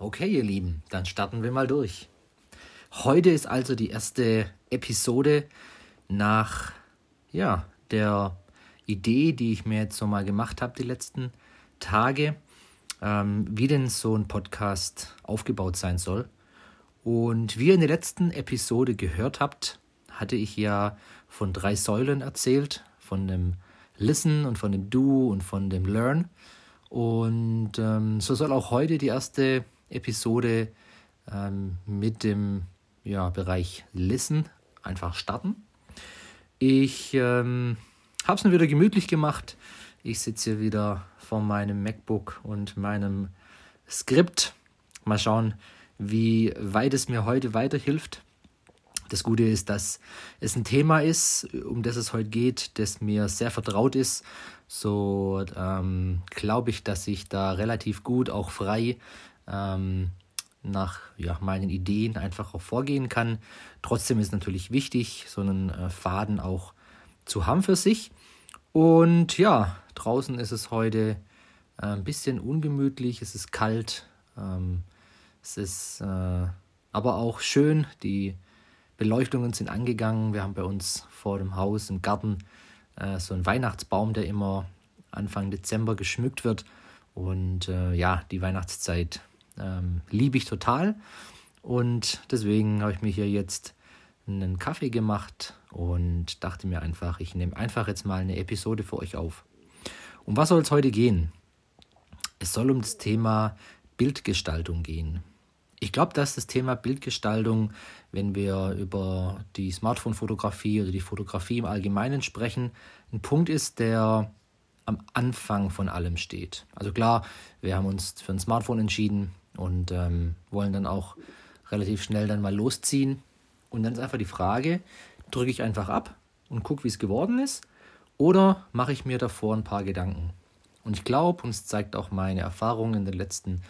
Okay, ihr Lieben, dann starten wir mal durch. Heute ist also die erste Episode nach ja, der Idee, die ich mir jetzt so mal gemacht habe die letzten Tage, ähm, wie denn so ein Podcast aufgebaut sein soll. Und wie ihr in der letzten Episode gehört habt, hatte ich ja von drei Säulen erzählt, von dem Listen und von dem Do und von dem Learn. Und ähm, so soll auch heute die erste Episode ähm, mit dem ja, Bereich Listen einfach starten. Ich ähm, habe es mir wieder gemütlich gemacht. Ich sitze hier wieder vor meinem MacBook und meinem Skript. Mal schauen, wie weit es mir heute weiterhilft. Das Gute ist, dass es ein Thema ist, um das es heute geht, das mir sehr vertraut ist. So ähm, glaube ich, dass ich da relativ gut auch frei ähm, nach ja, meinen Ideen einfach auch vorgehen kann. Trotzdem ist natürlich wichtig, so einen äh, Faden auch zu haben für sich. Und ja, draußen ist es heute äh, ein bisschen ungemütlich, es ist kalt, ähm, es ist äh, aber auch schön, die Beleuchtungen sind angegangen. Wir haben bei uns vor dem Haus im Garten äh, so einen Weihnachtsbaum, der immer Anfang Dezember geschmückt wird. Und äh, ja, die Weihnachtszeit ähm, liebe ich total. Und deswegen habe ich mir hier jetzt einen Kaffee gemacht und dachte mir einfach, ich nehme einfach jetzt mal eine Episode für euch auf. Um was soll es heute gehen? Es soll um das Thema Bildgestaltung gehen. Ich glaube, dass das Thema Bildgestaltung, wenn wir über die Smartphone-Fotografie oder die Fotografie im Allgemeinen sprechen, ein Punkt ist, der am Anfang von allem steht. Also klar, wir haben uns für ein Smartphone entschieden, und ähm, wollen dann auch relativ schnell dann mal losziehen. Und dann ist einfach die Frage, drücke ich einfach ab und gucke, wie es geworden ist, oder mache ich mir davor ein paar Gedanken? Und ich glaube, und es zeigt auch meine Erfahrung in den letzten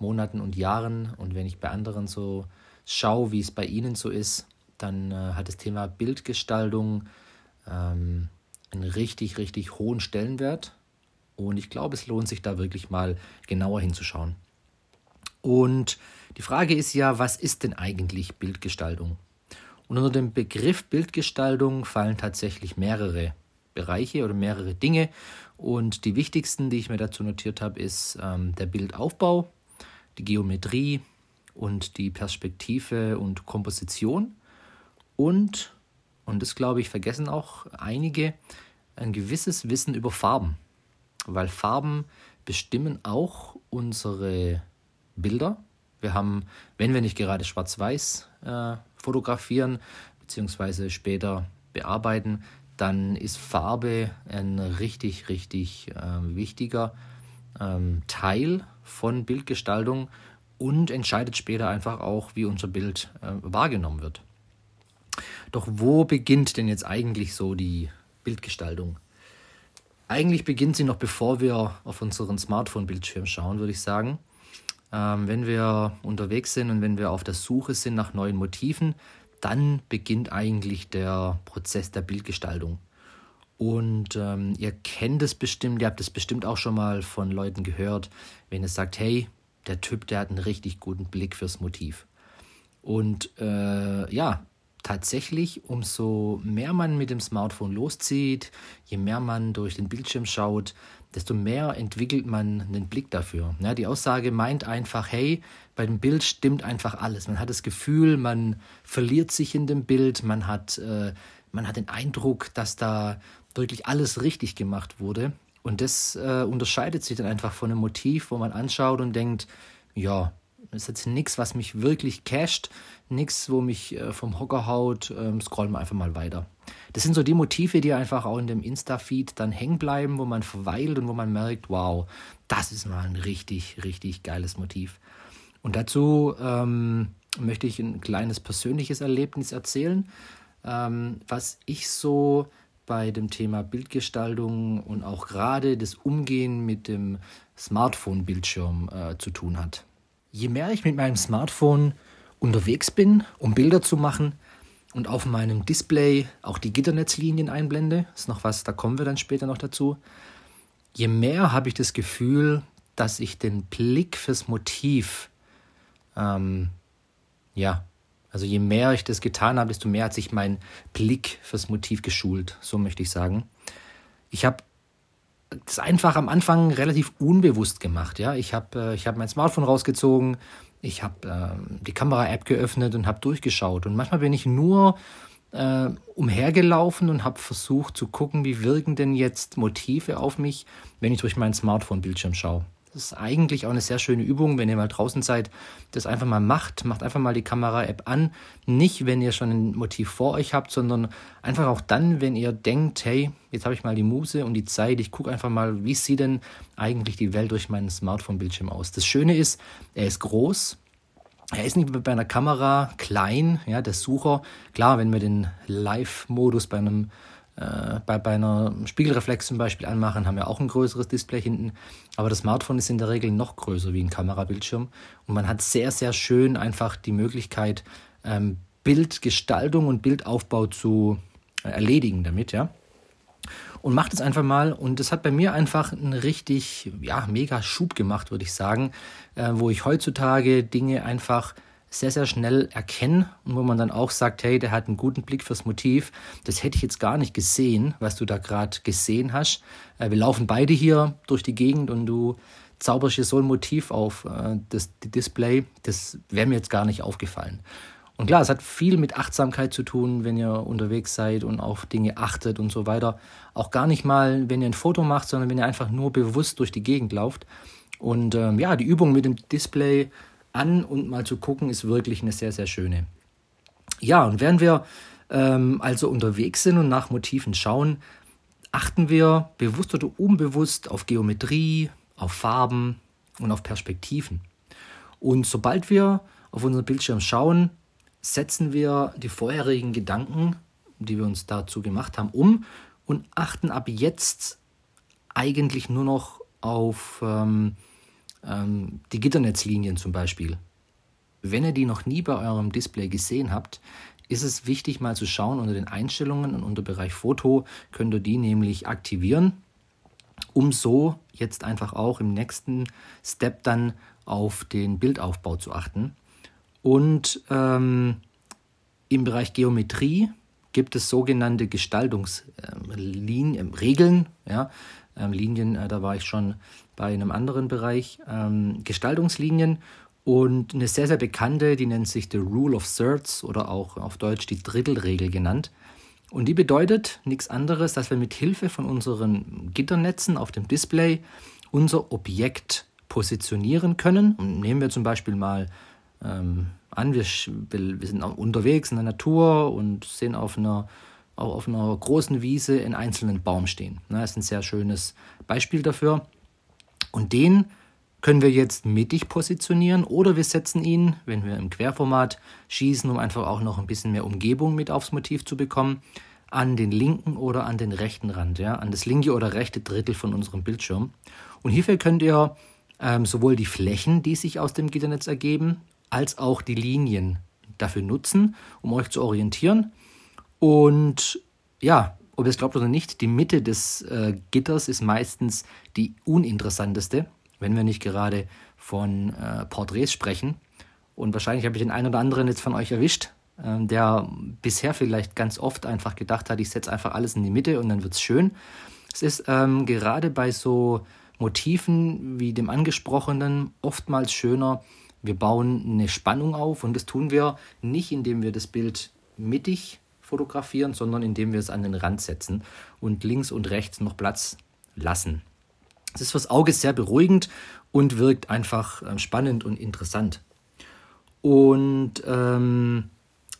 Monaten und Jahren, und wenn ich bei anderen so schaue, wie es bei ihnen so ist, dann äh, hat das Thema Bildgestaltung ähm, einen richtig, richtig hohen Stellenwert. Und ich glaube, es lohnt sich da wirklich mal genauer hinzuschauen. Und die Frage ist ja, was ist denn eigentlich Bildgestaltung? Und unter dem Begriff Bildgestaltung fallen tatsächlich mehrere Bereiche oder mehrere Dinge. Und die wichtigsten, die ich mir dazu notiert habe, ist ähm, der Bildaufbau, die Geometrie und die Perspektive und Komposition. Und, und das glaube ich, vergessen auch einige, ein gewisses Wissen über Farben. Weil Farben bestimmen auch unsere Bilder. Wir haben, wenn wir nicht gerade schwarz-weiß äh, fotografieren, beziehungsweise später bearbeiten, dann ist Farbe ein richtig, richtig äh, wichtiger ähm, Teil von Bildgestaltung und entscheidet später einfach auch, wie unser Bild äh, wahrgenommen wird. Doch wo beginnt denn jetzt eigentlich so die Bildgestaltung? Eigentlich beginnt sie noch bevor wir auf unseren Smartphone-Bildschirm schauen, würde ich sagen. Ähm, wenn wir unterwegs sind und wenn wir auf der Suche sind nach neuen Motiven, dann beginnt eigentlich der Prozess der Bildgestaltung. Und ähm, ihr kennt es bestimmt, ihr habt es bestimmt auch schon mal von Leuten gehört, wenn es sagt, hey, der Typ, der hat einen richtig guten Blick fürs Motiv. Und äh, ja, tatsächlich, umso mehr man mit dem Smartphone loszieht, je mehr man durch den Bildschirm schaut, desto mehr entwickelt man einen Blick dafür. Ja, die Aussage meint einfach, hey, bei dem Bild stimmt einfach alles. Man hat das Gefühl, man verliert sich in dem Bild, man hat, äh, man hat den Eindruck, dass da wirklich alles richtig gemacht wurde. Und das äh, unterscheidet sich dann einfach von einem Motiv, wo man anschaut und denkt, ja, das ist jetzt nichts, was mich wirklich casht, nichts, wo mich äh, vom Hocker haut, ähm, scrollen wir einfach mal weiter. Das sind so die Motive, die einfach auch in dem Insta-Feed dann hängen bleiben, wo man verweilt und wo man merkt, wow, das ist mal ein richtig, richtig geiles Motiv. Und dazu ähm, möchte ich ein kleines persönliches Erlebnis erzählen, ähm, was ich so bei dem Thema Bildgestaltung und auch gerade das Umgehen mit dem Smartphone-Bildschirm äh, zu tun hat. Je mehr ich mit meinem Smartphone unterwegs bin, um Bilder zu machen, und auf meinem Display auch die Gitternetzlinien einblende, ist noch was, da kommen wir dann später noch dazu, je mehr habe ich das Gefühl, dass ich den Blick fürs Motiv, ähm, ja, also je mehr ich das getan habe, desto mehr hat sich mein Blick fürs Motiv geschult, so möchte ich sagen. Ich habe das einfach am Anfang relativ unbewusst gemacht. Ja, ich habe äh, ich hab mein Smartphone rausgezogen, ich habe äh, die Kamera-App geöffnet und habe durchgeschaut. Und manchmal bin ich nur äh, umhergelaufen und habe versucht zu gucken, wie wirken denn jetzt Motive auf mich, wenn ich durch meinen Smartphone-Bildschirm schaue. Das ist eigentlich auch eine sehr schöne Übung, wenn ihr mal draußen seid, das einfach mal macht. Macht einfach mal die Kamera-App an. Nicht, wenn ihr schon ein Motiv vor euch habt, sondern einfach auch dann, wenn ihr denkt, hey, jetzt habe ich mal die Muse und die Zeit, ich gucke einfach mal, wie sieht denn eigentlich die Welt durch meinen Smartphone-Bildschirm aus. Das Schöne ist, er ist groß, er ist nicht bei einer Kamera klein, ja, der Sucher. Klar, wenn wir den Live-Modus bei einem äh, bei, bei einer Spiegelreflex zum Beispiel anmachen, haben wir auch ein größeres Display hinten. Aber das Smartphone ist in der Regel noch größer wie ein Kamerabildschirm. Und man hat sehr, sehr schön einfach die Möglichkeit, ähm, Bildgestaltung und Bildaufbau zu äh, erledigen damit, ja. Und macht es einfach mal. Und das hat bei mir einfach einen richtig, ja, mega Schub gemacht, würde ich sagen, äh, wo ich heutzutage Dinge einfach sehr, sehr schnell erkennen und wo man dann auch sagt, hey, der hat einen guten Blick fürs Motiv. Das hätte ich jetzt gar nicht gesehen, was du da gerade gesehen hast. Äh, wir laufen beide hier durch die Gegend und du zauberst hier so ein Motiv auf äh, das Display. Das wäre mir jetzt gar nicht aufgefallen. Und klar, es hat viel mit Achtsamkeit zu tun, wenn ihr unterwegs seid und auf Dinge achtet und so weiter. Auch gar nicht mal, wenn ihr ein Foto macht, sondern wenn ihr einfach nur bewusst durch die Gegend lauft. Und ähm, ja, die Übung mit dem Display an und mal zu gucken, ist wirklich eine sehr, sehr schöne. Ja, und während wir ähm, also unterwegs sind und nach Motiven schauen, achten wir bewusst oder unbewusst auf Geometrie, auf Farben und auf Perspektiven. Und sobald wir auf unseren Bildschirm schauen, setzen wir die vorherigen Gedanken, die wir uns dazu gemacht haben, um und achten ab jetzt eigentlich nur noch auf ähm, ähm, die Gitternetzlinien zum Beispiel. Wenn ihr die noch nie bei eurem Display gesehen habt, ist es wichtig mal zu schauen unter den Einstellungen und unter Bereich Foto könnt ihr die nämlich aktivieren, um so jetzt einfach auch im nächsten Step dann auf den Bildaufbau zu achten. Und ähm, im Bereich Geometrie gibt es sogenannte Gestaltungsregeln, ähm, ja, ähm, Linien, äh, da war ich schon bei einem anderen Bereich, ähm, Gestaltungslinien und eine sehr, sehr bekannte, die nennt sich The Rule of Thirds oder auch auf Deutsch die Drittelregel genannt. Und die bedeutet nichts anderes, dass wir mit Hilfe von unseren Gitternetzen auf dem Display unser Objekt positionieren können. Und nehmen wir zum Beispiel mal ähm, an, wir, wir sind unterwegs in der Natur und sehen auf einer, auf einer großen Wiese einen einzelnen Baum stehen. Das ist ein sehr schönes Beispiel dafür. Und den können wir jetzt mittig positionieren oder wir setzen ihn, wenn wir im Querformat schießen, um einfach auch noch ein bisschen mehr Umgebung mit aufs Motiv zu bekommen, an den linken oder an den rechten Rand, ja, an das linke oder rechte Drittel von unserem Bildschirm. Und hierfür könnt ihr ähm, sowohl die Flächen, die sich aus dem Gitternetz ergeben, als auch die Linien dafür nutzen, um euch zu orientieren. Und ja, ob ihr es glaubt oder nicht, die Mitte des äh, Gitters ist meistens die uninteressanteste, wenn wir nicht gerade von äh, Porträts sprechen. Und wahrscheinlich habe ich den einen oder anderen jetzt von euch erwischt, äh, der bisher vielleicht ganz oft einfach gedacht hat, ich setze einfach alles in die Mitte und dann wird es schön. Es ist ähm, gerade bei so Motiven wie dem angesprochenen oftmals schöner, wir bauen eine Spannung auf und das tun wir nicht, indem wir das Bild mittig fotografieren, sondern indem wir es an den Rand setzen und links und rechts noch Platz lassen. Es ist fürs Auge sehr beruhigend und wirkt einfach äh, spannend und interessant. Und ähm,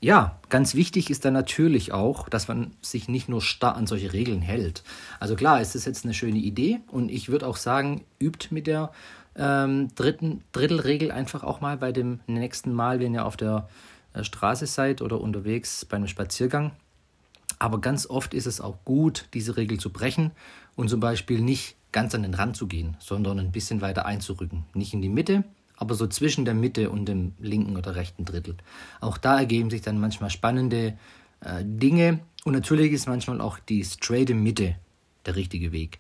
ja, ganz wichtig ist dann natürlich auch, dass man sich nicht nur starr an solche Regeln hält. Also klar, ist das jetzt eine schöne Idee und ich würde auch sagen, übt mit der ähm, dritten Drittelregel einfach auch mal bei dem nächsten Mal, wenn ihr auf der Straße seid oder unterwegs bei einem Spaziergang. Aber ganz oft ist es auch gut, diese Regel zu brechen und zum Beispiel nicht ganz an den Rand zu gehen, sondern ein bisschen weiter einzurücken. Nicht in die Mitte, aber so zwischen der Mitte und dem linken oder rechten Drittel. Auch da ergeben sich dann manchmal spannende äh, Dinge. Und natürlich ist manchmal auch die straighte Mitte der richtige Weg.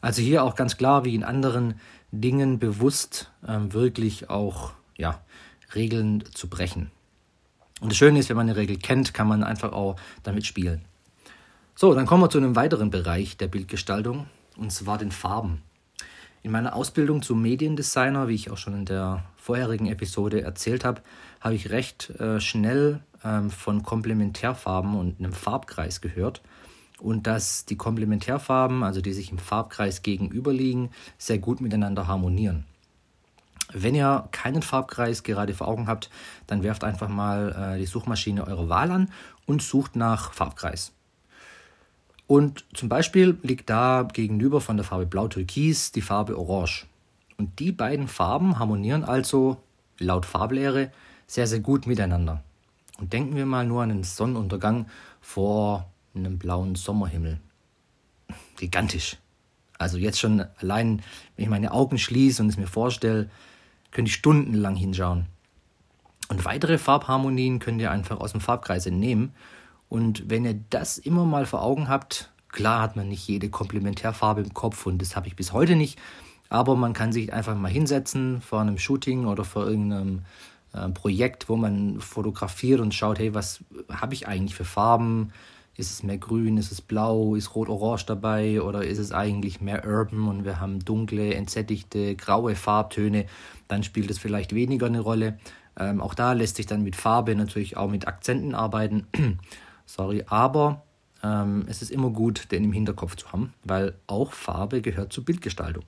Also hier auch ganz klar, wie in anderen Dingen bewusst ähm, wirklich auch ja, Regeln zu brechen. Und das Schöne ist, wenn man eine Regel kennt, kann man einfach auch damit spielen. So, dann kommen wir zu einem weiteren Bereich der Bildgestaltung, und zwar den Farben. In meiner Ausbildung zum Mediendesigner, wie ich auch schon in der vorherigen Episode erzählt habe, habe ich recht äh, schnell ähm, von Komplementärfarben und einem Farbkreis gehört und dass die Komplementärfarben, also die sich im Farbkreis gegenüberliegen, sehr gut miteinander harmonieren. Wenn ihr keinen Farbkreis gerade vor Augen habt, dann werft einfach mal äh, die Suchmaschine eurer Wahl an und sucht nach Farbkreis. Und zum Beispiel liegt da gegenüber von der Farbe Blau-Türkis die Farbe Orange. Und die beiden Farben harmonieren also laut Farblehre sehr, sehr gut miteinander. Und denken wir mal nur an den Sonnenuntergang vor einem blauen Sommerhimmel. Gigantisch. Also jetzt schon allein, wenn ich meine Augen schließe und es mir vorstelle, könnte ich stundenlang hinschauen. Und weitere Farbharmonien könnt ihr einfach aus dem Farbkreis entnehmen. Und wenn ihr das immer mal vor Augen habt, klar hat man nicht jede Komplementärfarbe im Kopf und das habe ich bis heute nicht, aber man kann sich einfach mal hinsetzen vor einem Shooting oder vor irgendeinem äh, Projekt, wo man fotografiert und schaut, hey, was habe ich eigentlich für Farben? Ist es mehr grün, ist es blau, ist rot-orange dabei oder ist es eigentlich mehr urban und wir haben dunkle, entsättigte, graue Farbtöne, dann spielt es vielleicht weniger eine Rolle. Ähm, auch da lässt sich dann mit Farbe natürlich auch mit Akzenten arbeiten. Sorry, aber ähm, es ist immer gut, den im Hinterkopf zu haben, weil auch Farbe gehört zur Bildgestaltung.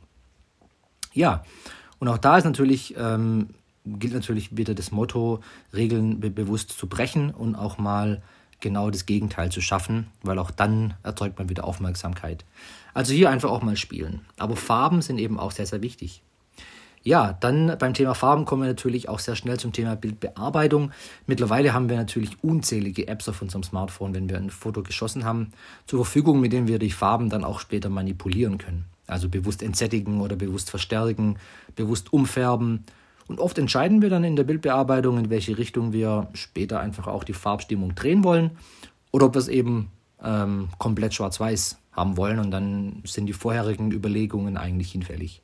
Ja, und auch da ist natürlich ähm, gilt natürlich wieder das Motto, Regeln be bewusst zu brechen und auch mal genau das Gegenteil zu schaffen, weil auch dann erzeugt man wieder Aufmerksamkeit. Also hier einfach auch mal spielen. Aber Farben sind eben auch sehr, sehr wichtig. Ja, dann beim Thema Farben kommen wir natürlich auch sehr schnell zum Thema Bildbearbeitung. Mittlerweile haben wir natürlich unzählige Apps auf unserem Smartphone, wenn wir ein Foto geschossen haben, zur Verfügung, mit denen wir die Farben dann auch später manipulieren können. Also bewusst entsättigen oder bewusst verstärken, bewusst umfärben und oft entscheiden wir dann in der Bildbearbeitung, in welche Richtung wir später einfach auch die Farbstimmung drehen wollen oder ob wir es eben ähm, komplett schwarz-weiß haben wollen und dann sind die vorherigen Überlegungen eigentlich hinfällig.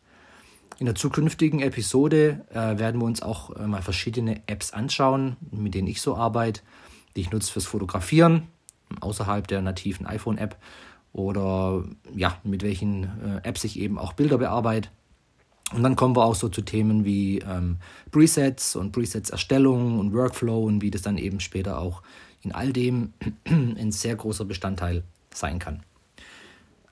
In der zukünftigen Episode äh, werden wir uns auch äh, mal verschiedene Apps anschauen, mit denen ich so arbeite, die ich nutze fürs Fotografieren, außerhalb der nativen iPhone-App oder ja, mit welchen äh, Apps ich eben auch Bilder bearbeite. Und dann kommen wir auch so zu Themen wie ähm, Presets und Presets-Erstellung und Workflow und wie das dann eben später auch in all dem ein sehr großer Bestandteil sein kann.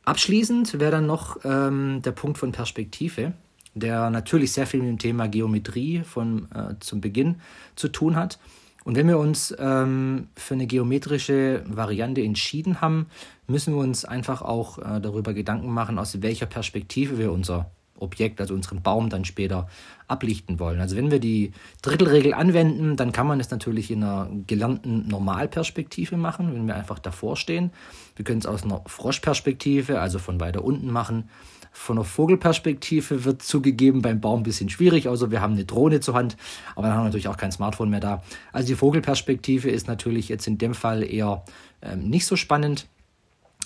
Abschließend wäre dann noch ähm, der Punkt von Perspektive, der natürlich sehr viel mit dem Thema Geometrie von, äh, zum Beginn zu tun hat. Und wenn wir uns ähm, für eine geometrische Variante entschieden haben, müssen wir uns einfach auch äh, darüber Gedanken machen, aus welcher Perspektive wir unser Objekt, also unseren Baum dann später ablichten wollen. Also wenn wir die Drittelregel anwenden, dann kann man es natürlich in einer gelernten Normalperspektive machen, wenn wir einfach davor stehen. Wir können es aus einer Froschperspektive, also von weiter unten machen. Von einer Vogelperspektive wird zugegeben beim Baum ein bisschen schwierig, also wir haben eine Drohne zur Hand, aber dann haben wir natürlich auch kein Smartphone mehr da. Also die Vogelperspektive ist natürlich jetzt in dem Fall eher ähm, nicht so spannend.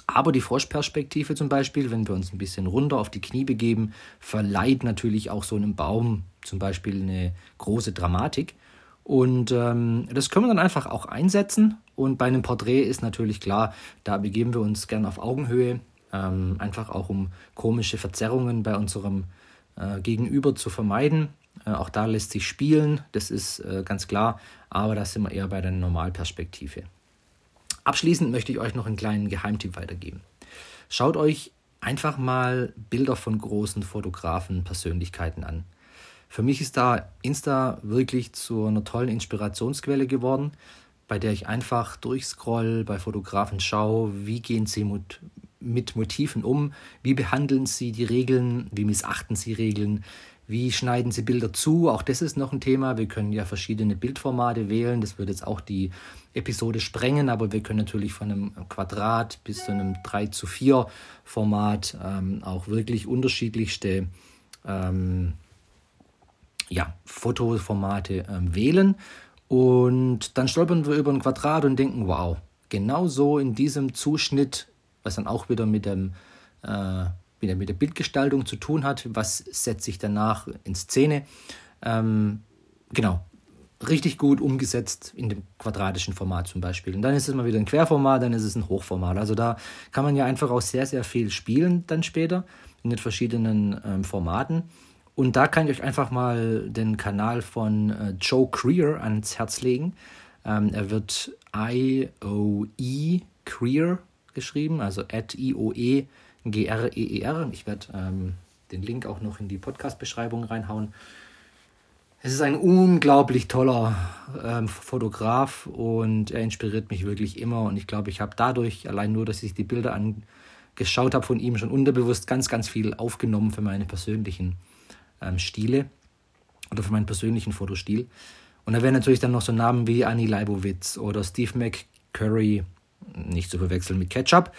Aber die Froschperspektive zum Beispiel, wenn wir uns ein bisschen runter auf die Knie begeben, verleiht natürlich auch so einem Baum zum Beispiel eine große Dramatik. Und ähm, das können wir dann einfach auch einsetzen. Und bei einem Porträt ist natürlich klar, da begeben wir uns gern auf Augenhöhe, ähm, einfach auch um komische Verzerrungen bei unserem äh, Gegenüber zu vermeiden. Äh, auch da lässt sich spielen, das ist äh, ganz klar, aber da sind wir eher bei der Normalperspektive. Abschließend möchte ich euch noch einen kleinen Geheimtipp weitergeben. Schaut euch einfach mal Bilder von großen Fotografen, Persönlichkeiten an. Für mich ist da Insta wirklich zu einer tollen Inspirationsquelle geworden, bei der ich einfach durchscroll, bei Fotografen schaue, wie gehen sie mit, mit Motiven um, wie behandeln sie die Regeln, wie missachten sie Regeln, wie schneiden Sie Bilder zu? Auch das ist noch ein Thema. Wir können ja verschiedene Bildformate wählen. Das wird jetzt auch die Episode sprengen, aber wir können natürlich von einem Quadrat bis zu einem 3 zu 4 Format ähm, auch wirklich unterschiedlichste ähm, ja, Fotoformate ähm, wählen. Und dann stolpern wir über ein Quadrat und denken, wow, genau so in diesem Zuschnitt, was dann auch wieder mit dem äh, wieder mit der Bildgestaltung zu tun hat, was setze ich danach in Szene. Ähm, genau, richtig gut umgesetzt in dem quadratischen Format zum Beispiel. Und dann ist es mal wieder ein Querformat, dann ist es ein Hochformat. Also da kann man ja einfach auch sehr, sehr viel spielen dann später in den verschiedenen ähm, Formaten. Und da kann ich euch einfach mal den Kanal von äh, Joe Creer ans Herz legen. Ähm, er wird I-O-E Creer geschrieben, also at I-O-E G-R-E-E-R. Ich werde ähm, den Link auch noch in die Podcast-Beschreibung reinhauen. Es ist ein unglaublich toller ähm, Fotograf und er inspiriert mich wirklich immer. Und ich glaube, ich habe dadurch, allein nur, dass ich die Bilder angeschaut habe von ihm, schon unterbewusst ganz, ganz viel aufgenommen für meine persönlichen ähm, Stile oder für meinen persönlichen Fotostil. Und da wären natürlich dann noch so Namen wie Annie Leibowitz oder Steve McCurry, nicht zu verwechseln mit Ketchup.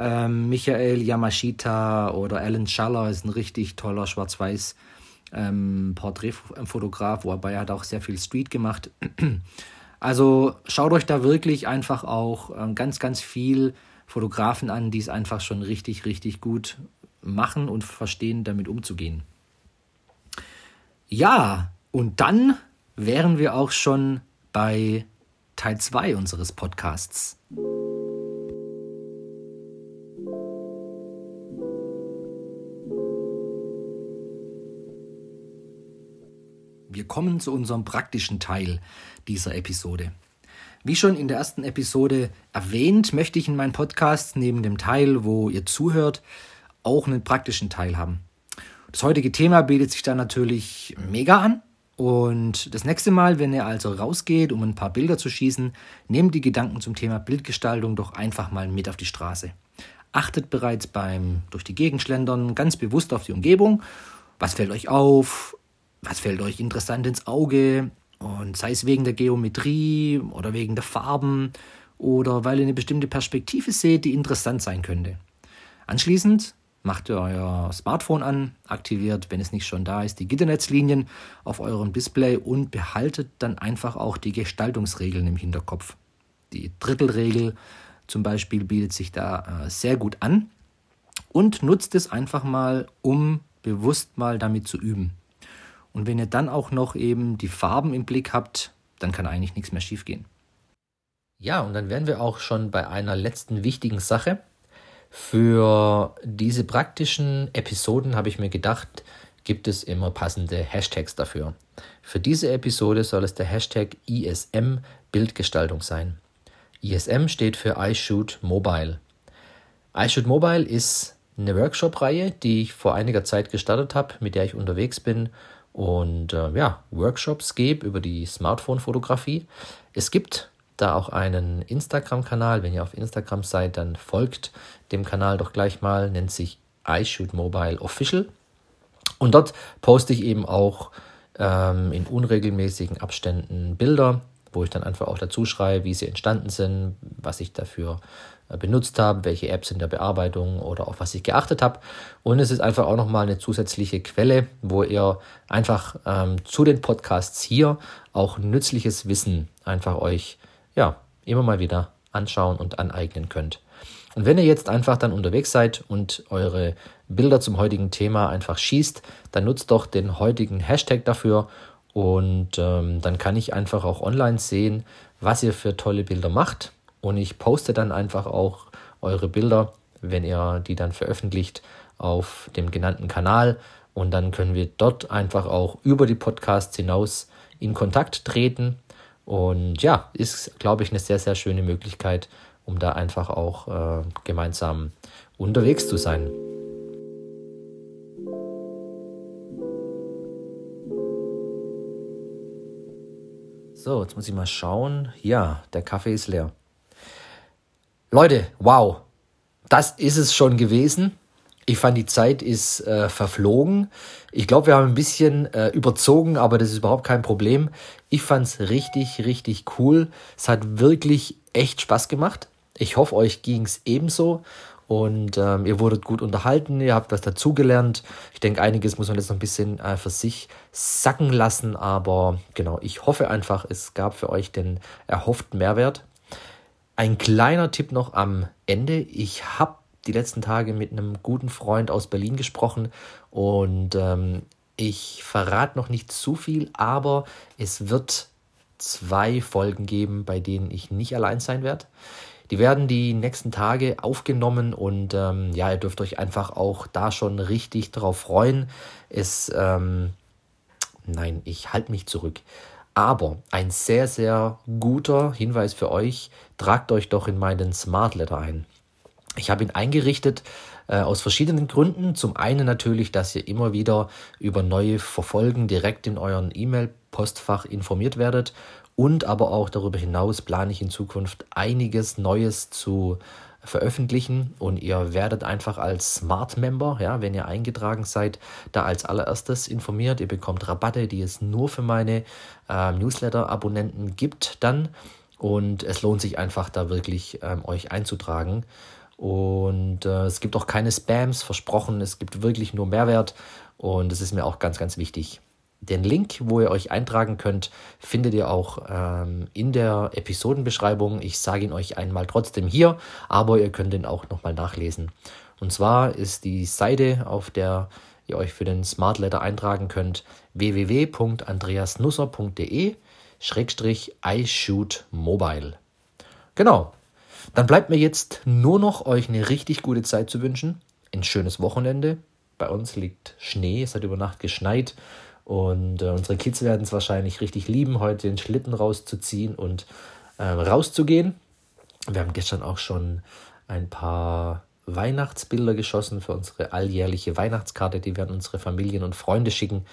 Ähm, Michael Yamashita oder Alan Schaller ist ein richtig toller Schwarz-Weiß ähm, Porträtfotograf, wobei er hat auch sehr viel Street gemacht. Also schaut euch da wirklich einfach auch ähm, ganz, ganz viel Fotografen an, die es einfach schon richtig, richtig gut machen und verstehen, damit umzugehen. Ja, und dann wären wir auch schon bei Teil 2 unseres Podcasts. Kommen zu unserem praktischen Teil dieser Episode. Wie schon in der ersten Episode erwähnt, möchte ich in meinem Podcast neben dem Teil, wo ihr zuhört, auch einen praktischen Teil haben. Das heutige Thema bietet sich da natürlich mega an. Und das nächste Mal, wenn ihr also rausgeht, um ein paar Bilder zu schießen, nehmt die Gedanken zum Thema Bildgestaltung doch einfach mal mit auf die Straße. Achtet bereits beim durch die Gegend schlendern ganz bewusst auf die Umgebung. Was fällt euch auf? Was fällt euch interessant ins Auge und sei es wegen der Geometrie oder wegen der Farben oder weil ihr eine bestimmte Perspektive seht, die interessant sein könnte. Anschließend macht ihr euer Smartphone an, aktiviert, wenn es nicht schon da ist, die Gitternetzlinien auf eurem Display und behaltet dann einfach auch die Gestaltungsregeln im Hinterkopf. Die Drittelregel zum Beispiel bietet sich da äh, sehr gut an und nutzt es einfach mal, um bewusst mal damit zu üben. Und wenn ihr dann auch noch eben die Farben im Blick habt, dann kann eigentlich nichts mehr schiefgehen. Ja, und dann wären wir auch schon bei einer letzten wichtigen Sache. Für diese praktischen Episoden habe ich mir gedacht, gibt es immer passende Hashtags dafür. Für diese Episode soll es der Hashtag ISM Bildgestaltung sein. ISM steht für I Shoot Mobile. I Shoot Mobile ist eine Workshop-Reihe, die ich vor einiger Zeit gestartet habe, mit der ich unterwegs bin und äh, ja, Workshops gebe über die Smartphone-Fotografie. Es gibt da auch einen Instagram-Kanal. Wenn ihr auf Instagram seid, dann folgt dem Kanal doch gleich mal, nennt sich iShoot Mobile Official. Und dort poste ich eben auch ähm, in unregelmäßigen Abständen Bilder, wo ich dann einfach auch dazu schreibe, wie sie entstanden sind, was ich dafür benutzt habe, welche Apps in der Bearbeitung oder auf was ich geachtet habe. Und es ist einfach auch nochmal eine zusätzliche Quelle, wo ihr einfach ähm, zu den Podcasts hier auch nützliches Wissen einfach euch ja immer mal wieder anschauen und aneignen könnt. Und wenn ihr jetzt einfach dann unterwegs seid und eure Bilder zum heutigen Thema einfach schießt, dann nutzt doch den heutigen Hashtag dafür und ähm, dann kann ich einfach auch online sehen, was ihr für tolle Bilder macht und ich poste dann einfach auch eure Bilder, wenn ihr die dann veröffentlicht, auf dem genannten Kanal. Und dann können wir dort einfach auch über die Podcasts hinaus in Kontakt treten. Und ja, ist, glaube ich, eine sehr, sehr schöne Möglichkeit, um da einfach auch äh, gemeinsam unterwegs zu sein. So, jetzt muss ich mal schauen. Ja, der Kaffee ist leer. Leute, wow, das ist es schon gewesen. Ich fand, die Zeit ist äh, verflogen. Ich glaube, wir haben ein bisschen äh, überzogen, aber das ist überhaupt kein Problem. Ich fand es richtig, richtig cool. Es hat wirklich echt Spaß gemacht. Ich hoffe, euch ging es ebenso. Und ähm, ihr wurdet gut unterhalten, ihr habt was dazugelernt. Ich denke, einiges muss man jetzt noch ein bisschen äh, für sich sacken lassen. Aber genau, ich hoffe einfach, es gab für euch den erhofften Mehrwert. Ein kleiner Tipp noch am Ende. Ich habe die letzten Tage mit einem guten Freund aus Berlin gesprochen und ähm, ich verrate noch nicht zu viel, aber es wird zwei Folgen geben, bei denen ich nicht allein sein werde. Die werden die nächsten Tage aufgenommen und ähm, ja, ihr dürft euch einfach auch da schon richtig drauf freuen. Es, ähm, nein, ich halte mich zurück. Aber ein sehr, sehr guter Hinweis für euch, tragt euch doch in meinen Smart Letter ein. Ich habe ihn eingerichtet äh, aus verschiedenen Gründen. Zum einen natürlich, dass ihr immer wieder über neue Verfolgen direkt in euren E-Mail-Postfach informiert werdet. Und aber auch darüber hinaus plane ich in Zukunft einiges Neues zu veröffentlichen und ihr werdet einfach als Smart Member, ja, wenn ihr eingetragen seid, da als allererstes informiert. Ihr bekommt Rabatte, die es nur für meine äh, Newsletter-Abonnenten gibt dann und es lohnt sich einfach da wirklich ähm, euch einzutragen. Und äh, es gibt auch keine Spams, versprochen. Es gibt wirklich nur Mehrwert. Und das ist mir auch ganz, ganz wichtig. Den Link, wo ihr euch eintragen könnt, findet ihr auch ähm, in der Episodenbeschreibung. Ich sage ihn euch einmal trotzdem hier, aber ihr könnt ihn auch nochmal nachlesen. Und zwar ist die Seite, auf der ihr euch für den Smart Letter eintragen könnt, www.andreasnusser.de Schrägstrich iShoot Mobile. Genau, dann bleibt mir jetzt nur noch euch eine richtig gute Zeit zu wünschen. Ein schönes Wochenende. Bei uns liegt Schnee, es hat über Nacht geschneit und äh, unsere Kids werden es wahrscheinlich richtig lieben, heute den Schlitten rauszuziehen und äh, rauszugehen. Wir haben gestern auch schon ein paar Weihnachtsbilder geschossen für unsere alljährliche Weihnachtskarte, die wir an unsere Familien und Freunde schicken.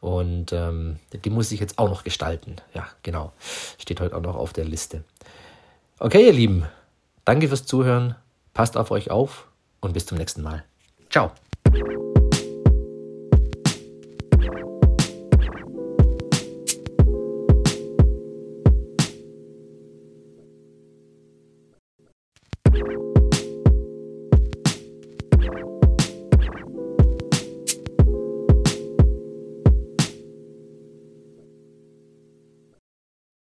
Und ähm, die muss ich jetzt auch noch gestalten. Ja, genau. Steht heute auch noch auf der Liste. Okay, ihr Lieben, Danke fürs Zuhören, passt auf euch auf und bis zum nächsten Mal. Ciao.